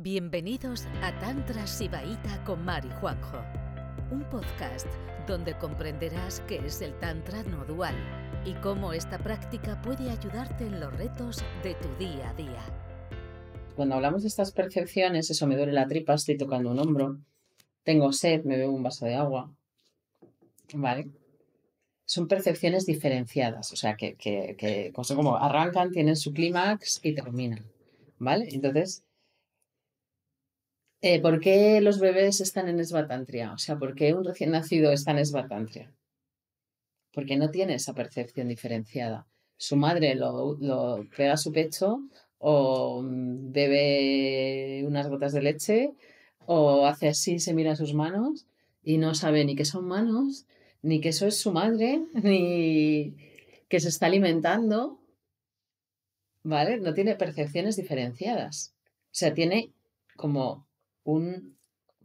Bienvenidos a Tantra Sibaíta con Mari Juanjo, un podcast donde comprenderás qué es el Tantra no dual y cómo esta práctica puede ayudarte en los retos de tu día a día. Cuando hablamos de estas percepciones, eso me duele la tripa, estoy tocando un hombro, tengo sed, me bebo un vaso de agua, ¿vale? Son percepciones diferenciadas, o sea, que, como arrancan, tienen su clímax y terminan, ¿vale? Entonces, eh, ¿Por qué los bebés están en esbatantria? O sea, ¿por qué un recién nacido está en esbatantria? Porque no tiene esa percepción diferenciada. Su madre lo, pega a su pecho o mm, bebe unas gotas de leche o hace así, se mira sus manos y no sabe ni que son manos, ni que eso es su madre, ni que se está alimentando, ¿vale? No tiene percepciones diferenciadas. O sea, tiene como un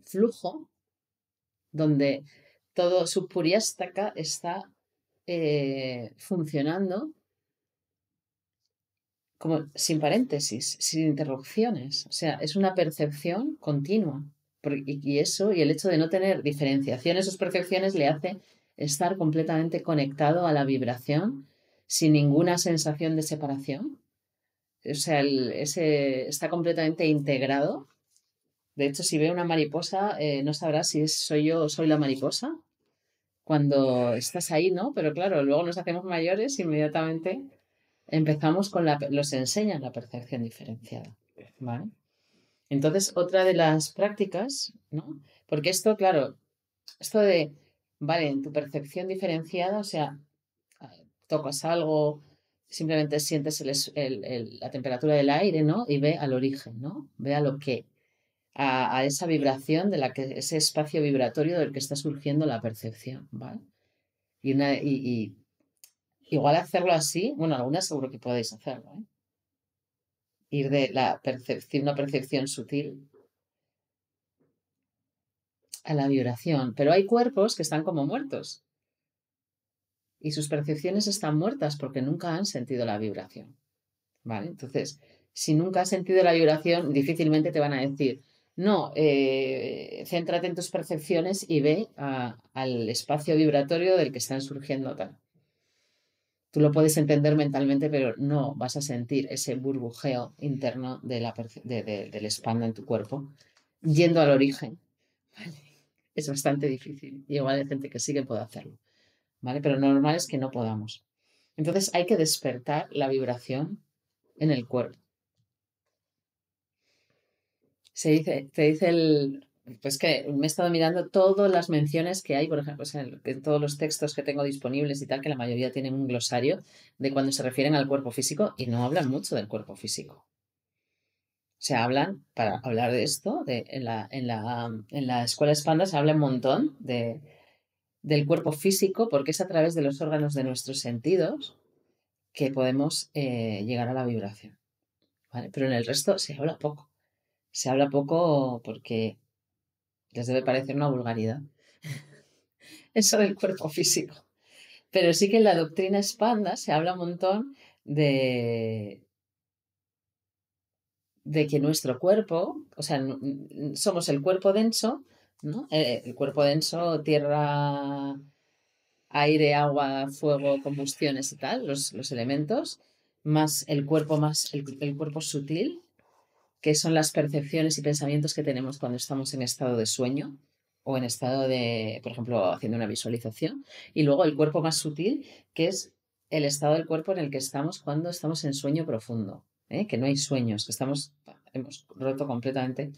flujo donde todo su puriástaca está eh, funcionando como sin paréntesis, sin interrupciones. O sea, es una percepción continua. Y eso, y el hecho de no tener diferenciaciones o percepciones le hace estar completamente conectado a la vibración sin ninguna sensación de separación. O sea, ese, está completamente integrado de hecho, si ve una mariposa, eh, no sabrás si soy yo o soy la mariposa cuando estás ahí, ¿no? Pero claro, luego nos hacemos mayores, inmediatamente empezamos con la, los enseñan la percepción diferenciada, ¿vale? Entonces, otra de las prácticas, ¿no? Porque esto, claro, esto de, vale, en tu percepción diferenciada, o sea, tocas algo, simplemente sientes la temperatura del aire, ¿no? Y ve al origen, ¿no? Ve a lo que a, esa vibración de la que ese espacio vibratorio del que está surgiendo la percepción, ¿vale? Y, una, y, igual hacerlo así, bueno, algunas seguro que podéis hacerlo, ¿eh? Ir de la percepción, una percepción sutil a la vibración. Pero hay cuerpos que están como muertos. Y sus percepciones están muertas porque nunca han sentido la vibración. ¿Vale? Entonces, si nunca has sentido la vibración, difícilmente te van a decir, no, eh, céntrate en tus percepciones y ve al espacio vibratorio del que están surgiendo tal. Tú lo puedes entender mentalmente, pero no vas a sentir ese burbujeo interno de la, del espanda en tu cuerpo yendo al origen. Es bastante difícil. Y igual hay gente que sí que puede hacerlo. ¿vale? Pero lo normal es que no podamos. Entonces hay que despertar la vibración en el cuerpo se dice, te dice el, pues que me he estado mirando todas las menciones que hay, por ejemplo, en, todos los textos que tengo disponibles y tal, que la mayoría tienen un glosario de cuando se refieren al cuerpo físico y no hablan mucho del cuerpo físico. Se hablan, para hablar de esto, de, en, la, en, la, en la escuela espanda se habla un montón de, del cuerpo físico porque es a través de los órganos de nuestros sentidos que podemos eh, llegar a la vibración. ¿vale? Pero en el resto se habla poco se habla poco porque les debe parecer una vulgaridad. Eso del cuerpo físico. Pero sí que en la doctrina espanda se habla un montón de, de que nuestro cuerpo, o sea, somos el cuerpo denso, ¿no? Eh, el cuerpo denso, tierra, aire, agua, fuego, combustiones y tal, los, los elementos, más el cuerpo más el cuerpo sutil, que son las percepciones y pensamientos que tenemos cuando estamos en estado de sueño o en estado de, por ejemplo, haciendo una visualización. Y luego el cuerpo más sutil, que es el estado del cuerpo en el que estamos cuando estamos en sueño profundo, ¿eh? que no hay sueños, que estamos, hemos roto completamente.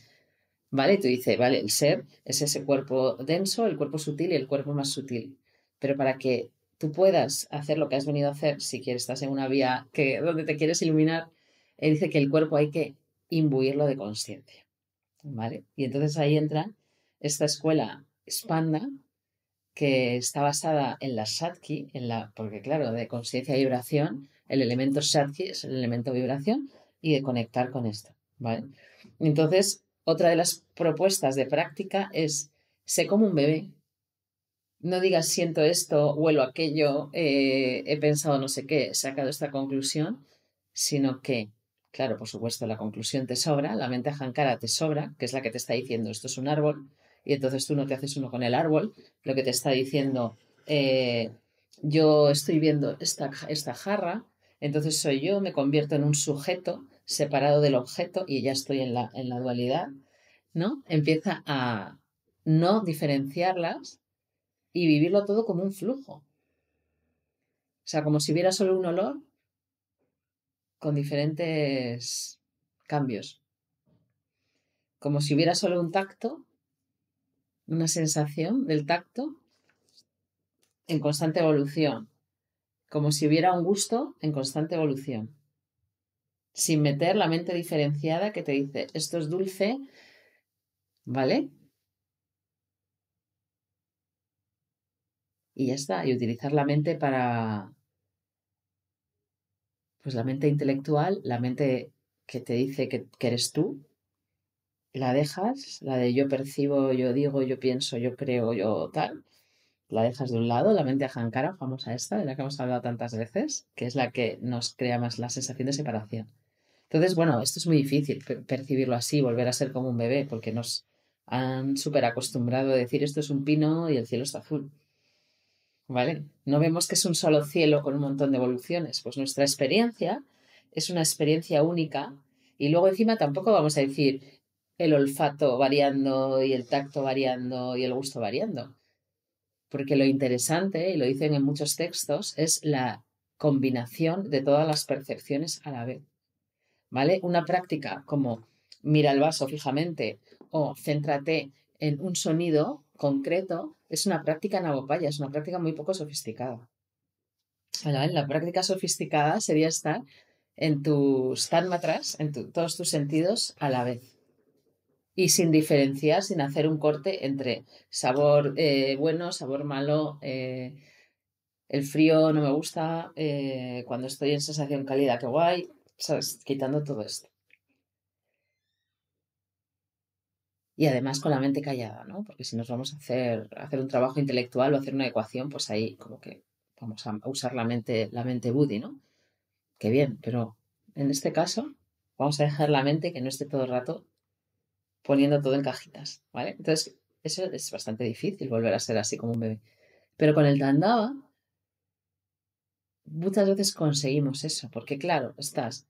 ¿Vale? Y tú dices, vale, el ser es ese cuerpo denso, el cuerpo sutil y el cuerpo más sutil. Pero para que tú puedas hacer lo que has venido a hacer, si quieres, estás en una vía que, donde te quieres iluminar, él dice que el cuerpo hay que imbuirlo de conciencia. ¿Vale? Y entonces ahí entra esta escuela Spanda, que está basada en la Satki, en la, porque claro, de conciencia y vibración, el elemento Satki es el elemento vibración y de conectar con esto. ¿vale? Entonces, otra de las propuestas de práctica es, sé como un bebé. No digas siento esto, huelo aquello, eh, he pensado no sé qué, he sacado esta conclusión, sino que Claro, por supuesto, la conclusión te sobra, la mente ajankara te sobra, que es la que te está diciendo esto es un árbol, y entonces tú no te haces uno con el árbol, lo que te está diciendo, eh, yo estoy viendo esta, esta jarra, entonces soy yo, me convierto en un sujeto separado del objeto y ya estoy en la, en la dualidad, ¿no? Empieza a no diferenciarlas y vivirlo todo como un flujo. O sea, como si hubiera solo un olor con diferentes cambios. Como si hubiera solo un tacto, una sensación del tacto en constante evolución. Como si hubiera un gusto en constante evolución. Sin meter la mente diferenciada que te dice, esto es dulce, ¿vale? Y ya está. Y utilizar la mente para, pues la mente intelectual, la mente que te dice que, eres tú, la dejas, la de yo percibo, yo digo, yo pienso, yo creo, yo tal, la dejas de un lado, la mente ajankara, famosa esta, de la que hemos hablado tantas veces, que es la que nos crea más la sensación de separación. Entonces, bueno, esto es muy difícil percibirlo así, volver a ser como un bebé, porque nos han súper acostumbrado a decir esto es un pino y el cielo está azul. ¿Vale? No vemos que es un solo cielo con un montón de evoluciones. Pues nuestra experiencia es una experiencia única y luego encima tampoco vamos a decir el olfato variando y el tacto variando y el gusto variando. Porque lo interesante, y lo dicen en muchos textos, es la combinación de todas las percepciones a la vez. ¿Vale? Una práctica como mira el vaso fijamente o céntrate en un sonido concreto es una práctica navopaya, es una práctica muy poco sofisticada. La práctica sofisticada sería estar en tus tánmatras, en todos tus sentidos a la vez. Y sin diferenciar, sin hacer un corte entre sabor eh, bueno, sabor malo, eh, el frío no me gusta, eh, cuando estoy en sensación cálida, qué guay. Quitando todo esto. Y además con la mente callada, ¿no? Porque si nos vamos a hacer, hacer un trabajo intelectual o hacer una ecuación, pues ahí como que vamos a usar la mente, la mente Buddy, ¿no? Qué bien, pero en este caso vamos a dejar la mente que no esté todo el rato poniendo todo en cajitas, ¿vale? Entonces, eso es bastante difícil, volver a ser así como un bebé. Pero con el Tandava, muchas veces conseguimos eso, porque claro, estás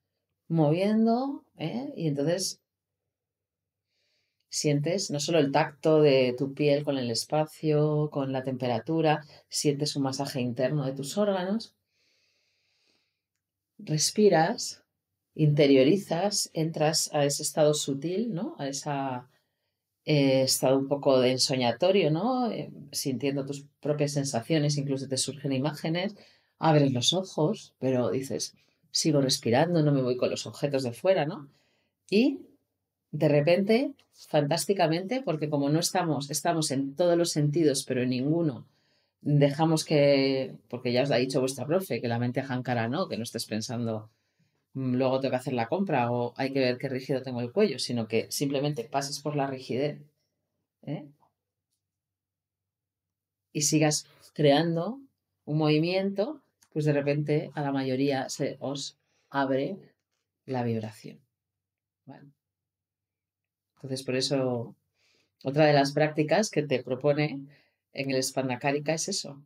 moviendo, ¿eh? Y entonces Sientes no solo el tacto de tu piel con el espacio, con la temperatura, sientes un masaje interno de tus órganos. Respiras, interiorizas, entras a ese estado sutil, ¿no? A ese eh, estado un poco de ensoñatorio, ¿no? Eh, sintiendo tus propias sensaciones, incluso te surgen imágenes, abres los ojos, pero dices, sigo respirando, no me voy con los objetos de fuera, ¿no? Y de repente, fantásticamente, porque como no estamos, estamos en todos los sentidos, pero en ninguno, dejamos que, porque ya os ha dicho vuestra profe, que la mente ajancara no, que no estés pensando, mm, luego tengo que hacer la compra o hay que ver qué rígido tengo el cuello, sino que simplemente pases por la rigidez ¿eh? y sigas creando un movimiento, pues de repente a la mayoría se os abre la vibración. Entonces, por eso, otra de las prácticas que te propone en el Spandakarika es eso.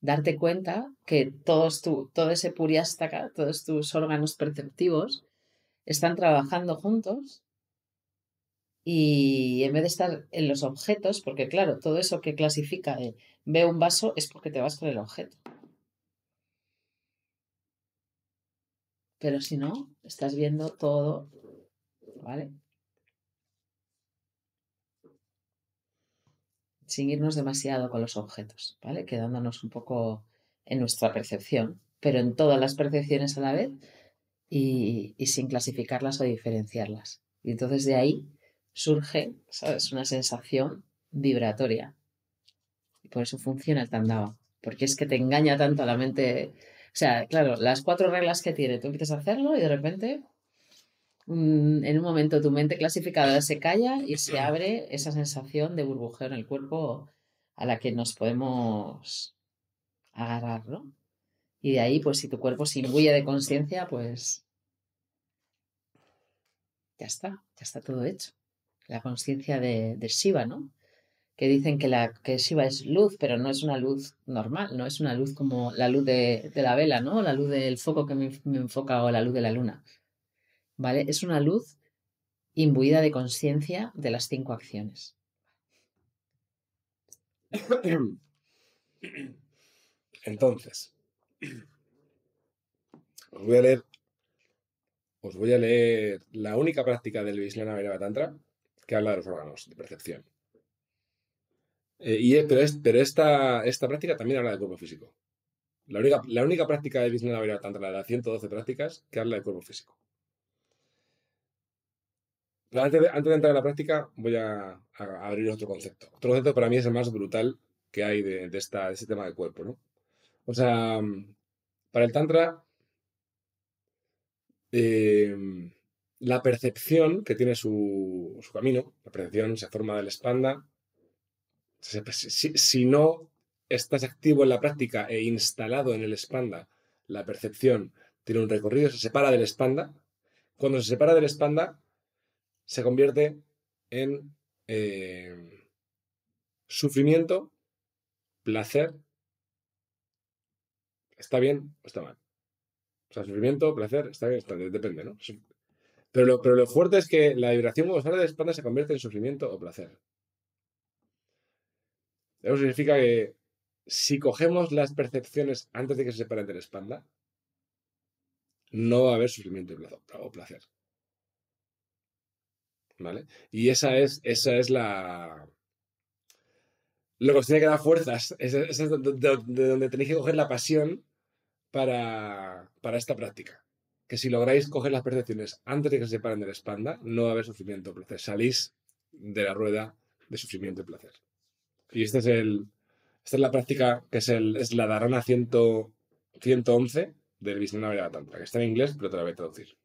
Darte cuenta que todos todo ese puriástaka, todos tus órganos perceptivos están trabajando juntos y en vez de estar en los objetos, porque claro, todo eso que clasifica de ve un vaso es porque te vas con el objeto. Pero si no, estás viendo todo, ¿vale? Sin irnos demasiado con los objetos, ¿vale? Quedándonos un poco en nuestra percepción, pero en todas las percepciones a la vez y, sin clasificarlas o diferenciarlas. Y entonces de ahí surge, ¿sabes? Una sensación vibratoria. Y por eso funciona el tandava, porque es que te engaña tanto a la mente. O sea, claro, las cuatro reglas que tiene, tú empiezas a hacerlo y de repente en un momento tu mente clasificada se calla y se abre esa sensación de burbujeo en el cuerpo a la que nos podemos agarrar, ¿no? Y de ahí, pues si tu cuerpo se imbuye de conciencia, pues ya está, ya está todo hecho. La conciencia de, de Shiva, ¿no? que dicen que, la, que Shiva es luz, pero no es una luz normal, no es una luz como la luz de, la vela, ¿no? La luz del foco que me, enfoca o la luz de la luna. ¿Vale? Es una luz imbuida de conciencia de las cinco acciones. Entonces, os voy a leer, os voy a leer la única práctica del Vishnu Tantra que habla de los órganos de percepción. Eh, y, pero, pero esta, esta práctica también habla del cuerpo físico. La única, la única práctica de Vishnu Tantra, la de las 112 prácticas, que habla del cuerpo físico. Antes, de, antes de, entrar en la práctica, voy a, abrir otro concepto. Otro concepto para mí es el más brutal que hay de, de, de este tema del cuerpo. ¿no? O sea, para el Tantra, em, la percepción que tiene su, camino, la percepción se forma del espanda, si, no estás activo en la práctica e instalado en el espanda, la percepción tiene un recorrido, se separa del espanda. Cuando se separa del espanda, se convierte en eh, sufrimiento, placer. ¿Está bien o está mal? O sea, sufrimiento, placer, está bien, está bien, depende, ¿no? Pero lo, pero lo fuerte es que la vibración cuando sale del espanda se convierte en sufrimiento o placer. Eso significa que si cogemos las percepciones antes de que se separen de la espalda, no va a haber sufrimiento o placer. ¿Vale? Y esa es, esa es la. Lo que os tiene que dar fuerzas. Esa es de, donde tenéis que coger la pasión para, para esta práctica. Que si lográis coger las percepciones antes de que se separen de la espalda, no va a haber sufrimiento placer. Salís de la rueda de sufrimiento y placer. Y este es el, esta es la práctica que es, el, es la Dharana 111 del Vishnunavara Tantra, que está en inglés, pero te la voy a traducir.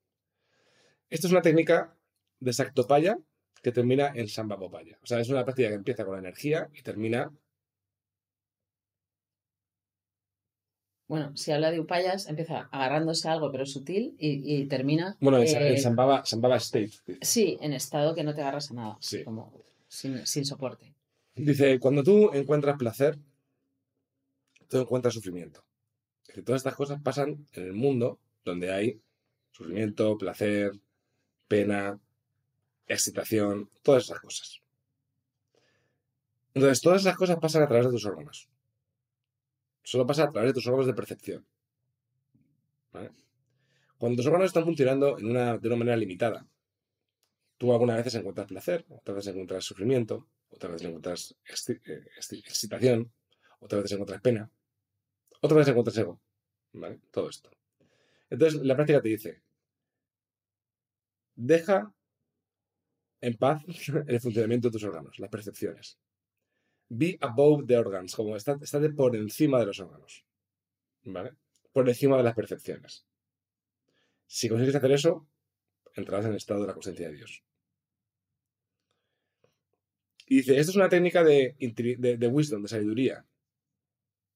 Esta es una técnica de Sactopaya que termina en Sambhavopaya. O sea, es una práctica que empieza con la energía y termina. Bueno, si habla de upayas, empieza agarrándose a algo pero sutil y, termina. Bueno, en, eh, Sambhava, State. Sí, en estado que no te agarras a nada. Sí. Como sin, sin soporte. Dice, cuando tú encuentras placer, tú encuentras sufrimiento. todas estas cosas pasan en el mundo donde hay sufrimiento, placer, pena, excitación, todas esas cosas. Entonces, todas esas cosas pasan a través de tus órganos. Solo pasa a través de tus órganos de percepción. Cuando tus órganos están funcionando de una manera limitada, tú algunas veces encuentras placer, otras veces encuentras sufrimiento, otra vez encuentras eh, excitación, otra vez encuentras pena, otra vez encuentras ego. ¿Vale? Todo esto. Entonces, la práctica te dice, deja en paz el funcionamiento de tus órganos, las percepciones. Be above the organs, como estate por encima de los órganos. ¿Vale? Por encima de las percepciones. Si consigues hacer eso, entrarás en el estado de la conciencia de Dios. Y dice, esto es una técnica de, de, wisdom, de sabiduría.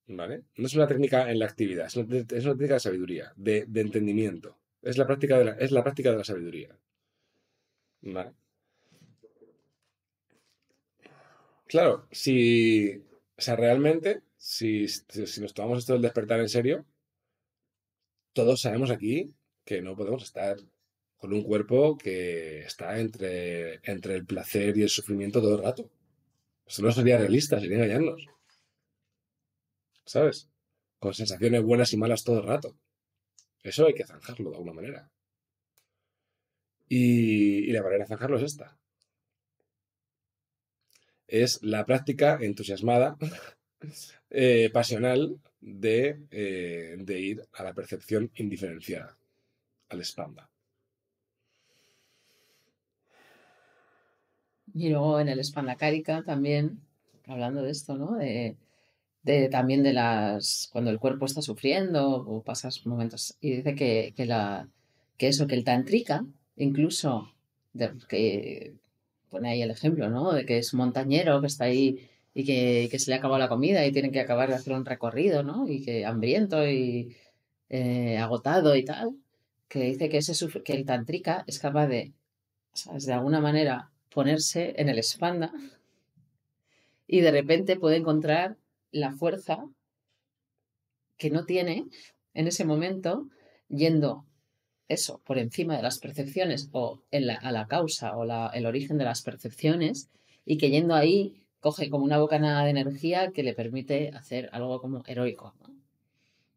¿Vale? No es una técnica en la actividad, es una, técnica de sabiduría, de, entendimiento. Es la, práctica de la, es la práctica de la sabiduría. ¿Vale? Claro, si. O sea, realmente, si, si nos tomamos esto del despertar en serio, todos sabemos aquí que no podemos estar con un cuerpo que está entre, entre el placer y el sufrimiento todo el rato. Eso no sería realista, sería engañarnos. ¿Sabes? Con sensaciones buenas y malas todo el rato. Eso hay que zanjarlo de alguna manera. Y, la manera de zanjarlo es esta. Es la práctica entusiasmada, eh, pasional, de, eh, de ir a la percepción indiferenciada, al espanda. Y luego en el Spandakárica también, hablando de esto, ¿no? De, de, también de las. cuando el cuerpo está sufriendo o pasas momentos. Y dice que, que, la, que eso, que el Tantrika, incluso, que pone ahí el ejemplo, ¿no? De que es montañero que está ahí y que, se le acabado la comida y tiene que acabar de hacer un recorrido, ¿no? Y que hambriento y eh, agotado y tal, que dice que, ese, que el tantrika es capaz de. De alguna manera ponerse en el espanda y de repente puede encontrar la fuerza que no tiene en ese momento yendo eso por encima de las percepciones o a la causa o el origen de las percepciones y que yendo ahí coge como una bocanada de energía que le permite hacer algo como heroico,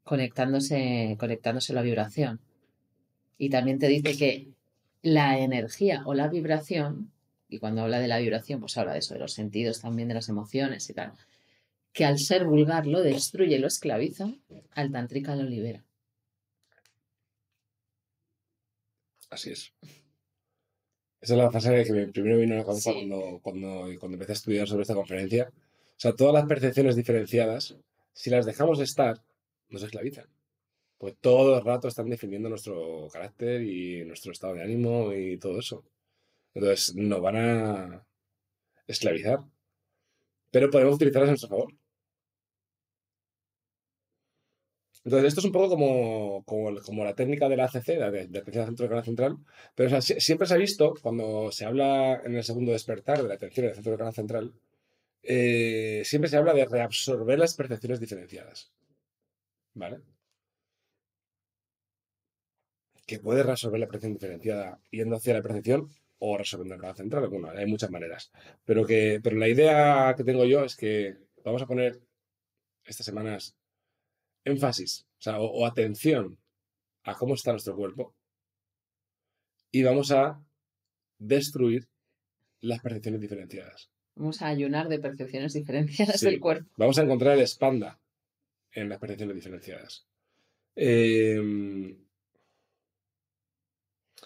conectándose, conectándose a la vibración. Y también te dice que la energía o la vibración, y cuando habla de la vibración, pues habla de eso, de los sentidos también, de las emociones y tal, que al ser vulgar lo destruye, lo esclaviza, al tantrica lo libera. Así es. Esa es la frase que primero vino a la cabeza cuando, cuando, cuando empecé a estudiar sobre esta conferencia. O sea, todas las percepciones diferenciadas, si las dejamos de estar, nos esclavizan. Pues todo el rato están definiendo nuestro carácter y nuestro estado de ánimo y todo eso. Entonces nos van a esclavizar. Pero podemos utilizarlas a nuestro favor. Entonces, esto es un poco como, como, la técnica de la ACC, de, de atención centro de canal central, pero siempre se ha visto, cuando se habla en el segundo despertar de la atención del centro de canal central, eh, siempre se habla de reabsorber las percepciones diferenciadas. ¿Vale? Que puede reabsorber la percepción diferenciada yendo hacia la percepción o resolviendo el canal central. Hay muchas maneras. Pero, que, pero la idea que tengo yo es que vamos a poner estas semanas énfasis o, atención a cómo está nuestro cuerpo y vamos a destruir las percepciones diferenciadas. Vamos a ayunar de percepciones diferenciadas del cuerpo. Vamos a encontrar el espanda en las percepciones diferenciadas. Em,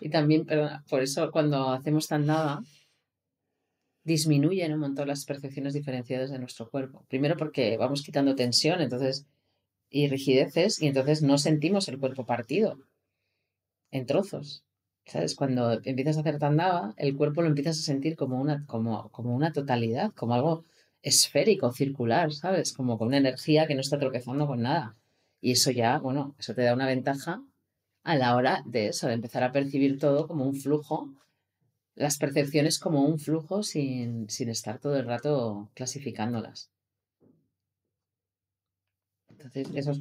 y también, perdona, por eso cuando hacemos tandada, disminuyen un montón las percepciones diferenciadas de nuestro cuerpo. Primero porque vamos quitando tensión, entonces y rigideces y entonces no sentimos el cuerpo partido en trozos. ¿Sabes? Cuando empiezas a hacer tandava, el cuerpo lo empiezas a sentir como una, como, como una totalidad, como algo esférico, circular, ¿sabes? Como con una energía que no está tropezando con nada. Y eso ya, bueno, eso te da una ventaja a la hora de eso, de empezar a percibir todo como un flujo, las percepciones como un flujo sin, sin estar todo el rato clasificándolas. Eso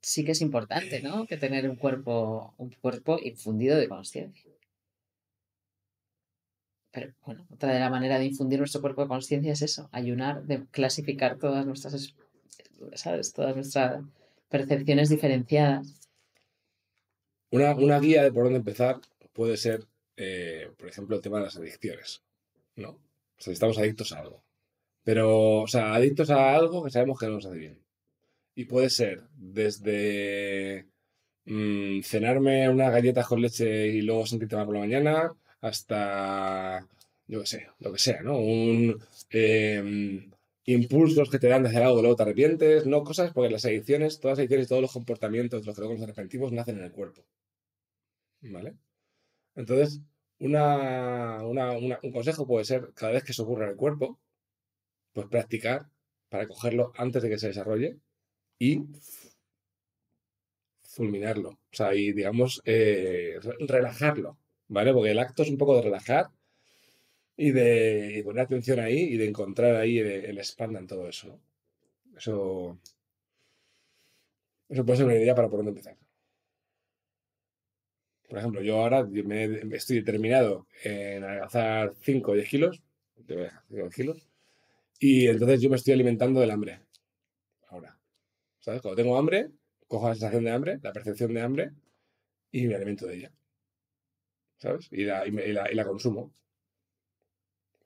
sí que es importante, ¿no? Que tener un cuerpo, un cuerpo infundido de conciencia. Pero bueno, otra de la manera de infundir nuestro cuerpo de conciencia es eso, ayunar, de clasificar todas nuestras, ¿sabes? Todas nuestras percepciones diferenciadas. Una, una guía de por dónde empezar puede ser, eh, por ejemplo, el tema de las adicciones, ¿no? O sea, estamos adictos a algo. Pero, o sea, adictos a algo que sabemos que no nos hace bien. Y puede ser desde mm, cenarme unas galletas con leche y luego sentirte mal por la mañana, hasta, yo qué sé, lo que sea, ¿no? Un, em, impulsos que te dan de hacer algo luego te arrepientes, no cosas, porque las adicciones, todas las adicciones y todos los comportamientos, los que luego nacen en el cuerpo. ¿Vale? Entonces, una, un consejo puede ser, cada vez que se ocurra en el cuerpo, pues practicar para cogerlo antes de que se desarrolle y fulminarlo. O sea, y digamos, eh, relajarlo, ¿vale? Porque el acto es un poco de relajar y de poner atención ahí y de encontrar ahí el, espanda en todo eso. Eso. Eso puede ser una idea para por dónde empezar. Por ejemplo, yo ahora me, estoy determinado en adelgazar 5 o 10 kilos, 5 kilos, y entonces yo me estoy alimentando del hambre. ¿Sabes? Cuando tengo hambre, cojo la sensación de hambre, la percepción de hambre y me alimento de ella. ¿Sabes? Y la, y la, consumo.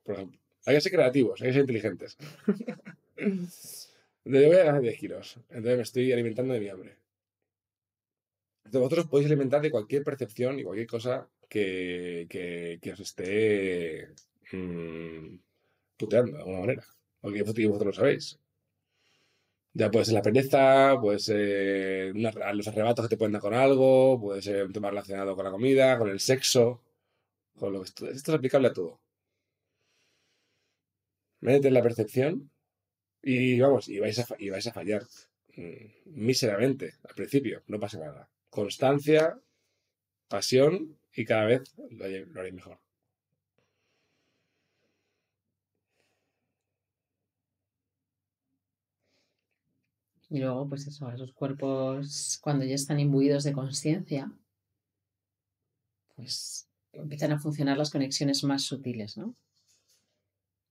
Por ejemplo. Hay que ser creativos, hay que ser inteligentes. Yo voy a ganar 10 kilos. Entonces me estoy alimentando de mi hambre. Entonces vosotros podéis alimentar de cualquier percepción y cualquier cosa que, que, os esté mmm, puteando de alguna manera. O que vosotros lo sabéis. Ya puede ser la pereza, puede ser los arrebatos que te pueden dar con algo, puede ser un tema relacionado con la comida, con el sexo, con lo que esto, esto es aplicable a todo. Métete en la percepción y vamos, y vais a, y vais a fallar mm, míseramente al principio, no pasa nada. Constancia, pasión y cada vez lo, haréis mejor. Y luego, pues eso, esos cuerpos, cuando ya están imbuidos de conciencia, pues empiezan a funcionar las conexiones más sutiles, ¿no?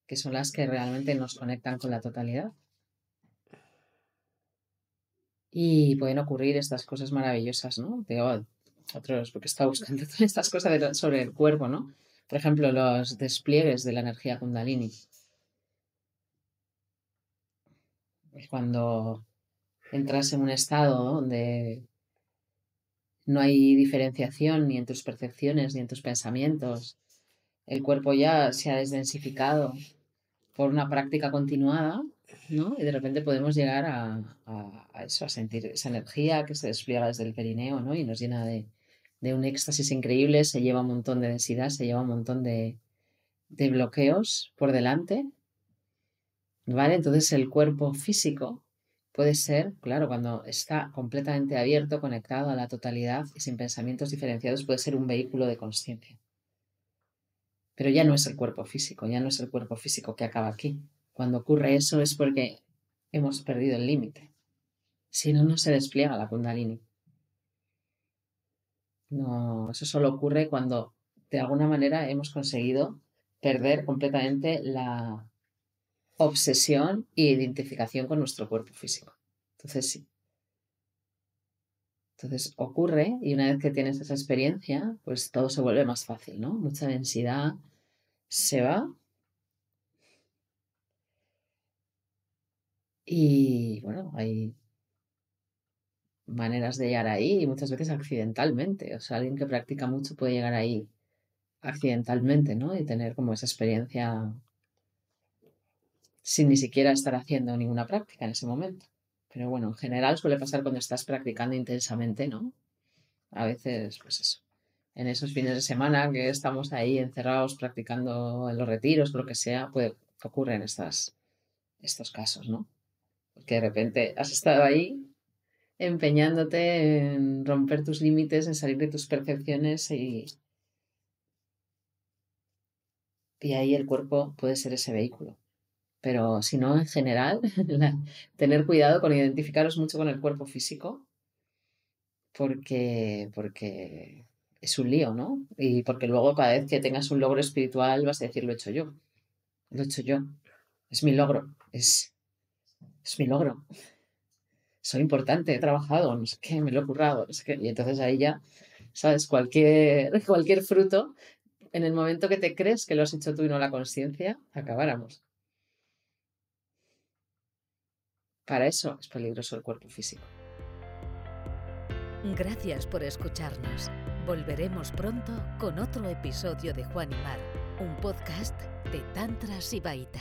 Que son las que realmente nos conectan con la totalidad. Y pueden ocurrir estas cosas maravillosas, ¿no? De otros, porque está buscando todas estas cosas sobre el cuerpo, ¿no? Por ejemplo, los despliegues de la energía kundalini. Cuando entras en un estado donde no hay diferenciación ni en tus percepciones ni en tus pensamientos, el cuerpo ya se ha desdensificado por una práctica continuada, ¿no? Y de repente podemos llegar a, eso, a sentir esa energía que se despliega desde el perineo, ¿no? Y nos llena de, un éxtasis increíble, se lleva un montón de densidad, se lleva un montón de, de bloqueos por delante, ¿vale? Entonces el cuerpo físico puede ser, claro, cuando está completamente abierto, conectado a la totalidad y sin pensamientos diferenciados, puede ser un vehículo de conciencia. Pero ya no es el cuerpo físico, ya no es el cuerpo físico que acaba aquí. Cuando ocurre eso es porque hemos perdido el límite. Si no, no se despliega la kundalini. No, eso solo ocurre cuando de alguna manera hemos conseguido perder completamente la obsesión e identificación con nuestro cuerpo físico. Entonces sí. Entonces ocurre y una vez que tienes esa experiencia, pues todo se vuelve más fácil, ¿no? Mucha densidad se va. Y bueno, hay maneras de llegar ahí y muchas veces accidentalmente. O sea, alguien que practica mucho puede llegar ahí accidentalmente, ¿no? Y tener como esa experiencia sin ni siquiera estar haciendo ninguna práctica en ese momento. Pero bueno, en general suele pasar cuando estás practicando intensamente, ¿no? A veces, pues eso. En esos fines de semana que estamos ahí encerrados practicando en los retiros, lo que sea, puede ocurren estas, estos casos, ¿no? Porque de repente has estado ahí empeñándote en romper tus límites, en salir de tus percepciones y, y ahí el cuerpo puede ser ese vehículo. Pero si no, en general, tener cuidado con identificaros mucho con el cuerpo físico, porque, porque es un lío, ¿no? Y porque luego cada vez que tengas un logro espiritual vas a decir, lo he hecho yo, lo he hecho yo, es mi logro, es, es mi logro. Soy importante, he trabajado, no sé qué, me lo he currado, no sé qué. Y entonces ahí ya, ¿sabes? Cualquier, cualquier fruto, en el momento que te crees que lo has hecho tú y no la conciencia, acabáramos. Para eso es peligroso el cuerpo físico. Gracias por escucharnos. Volveremos pronto con otro episodio de Juan y Mar, un podcast de Tantra Sibaita.